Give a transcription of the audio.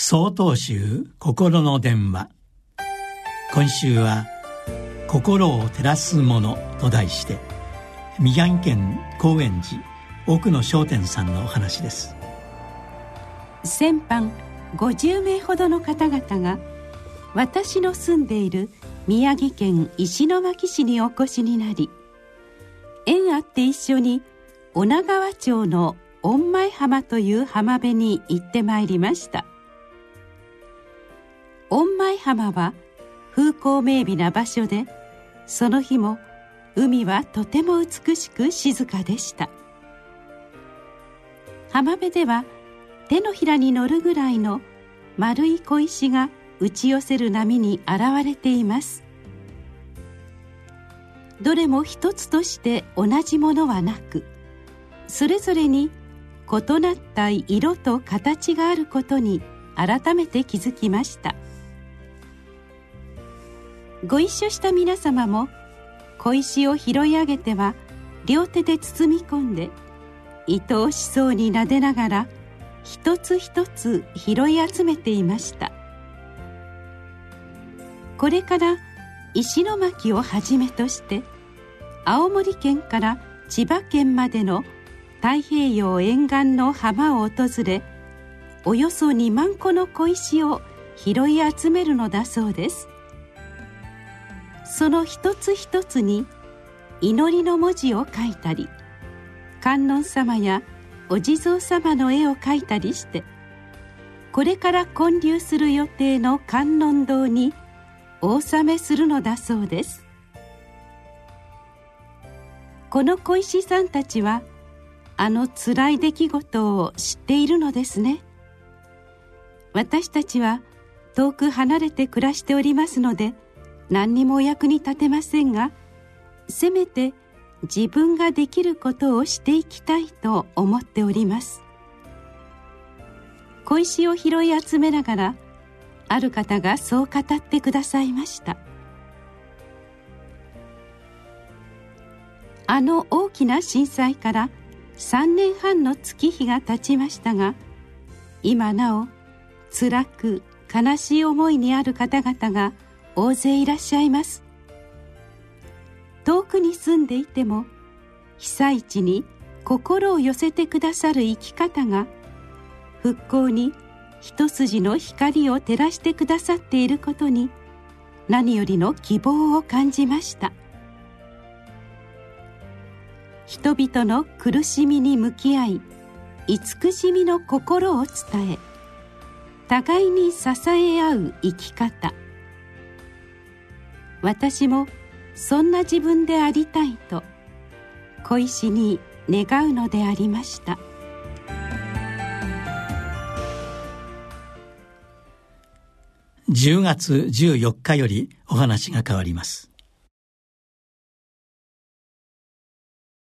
総統集心の電話。今週は「心を照らすもの」と題して宮城県高円寺奥野商店さんのお話です。先般50名ほどの方々が私の住んでいる宮城県石巻市にお越しになり縁あって一緒に女川町の御前浜という浜辺に行ってまいりました。浜は風光明媚な場所でその日も海はとても美しく静かでした。浜辺では手のひらに乗るぐらいの丸い小石が打ち寄せる波に現れています。どれも一つとして同じものはなくそれぞれに異なった色と形があることに改めて気づきました。ご一緒した皆様も小石を拾い上げては両手で包み込んで愛おしそうに撫でながら一つ一つ拾い集めていました。これから石巻をはじめとして青森県から千葉県までの太平洋沿岸の浜を訪れおよそ2万個の小石を拾い集めるのだそうです。その一つ一つに祈りの文字を書いたり観音様やお地蔵様の絵を描いたりしてこれから建立する予定の観音堂にお納めするのだそうです。この小石さんたちはあの辛い出来事を知っているのですね。私たちは遠く離れて暮らしておりますので何にも役に立てませんがせめて自分ができることをしていきたいと思っております。小石を拾い集めながらある方がそう語ってくださいました。あの大きな震災から3年半の月日が経ちましたが今なお辛く悲しい思いにある方々が大勢いらっしゃいます。遠くに住んでいても被災地に心を寄せてくださる生き方が復興に一筋の光を照らしてくださっていることに何よりの希望を感じました。人々の苦しみに向き合い慈しみの心を伝え互いに支え合う生き方。私もそんな自分でありたいと小石に願うのでありました。10月14日よりお話が変わります。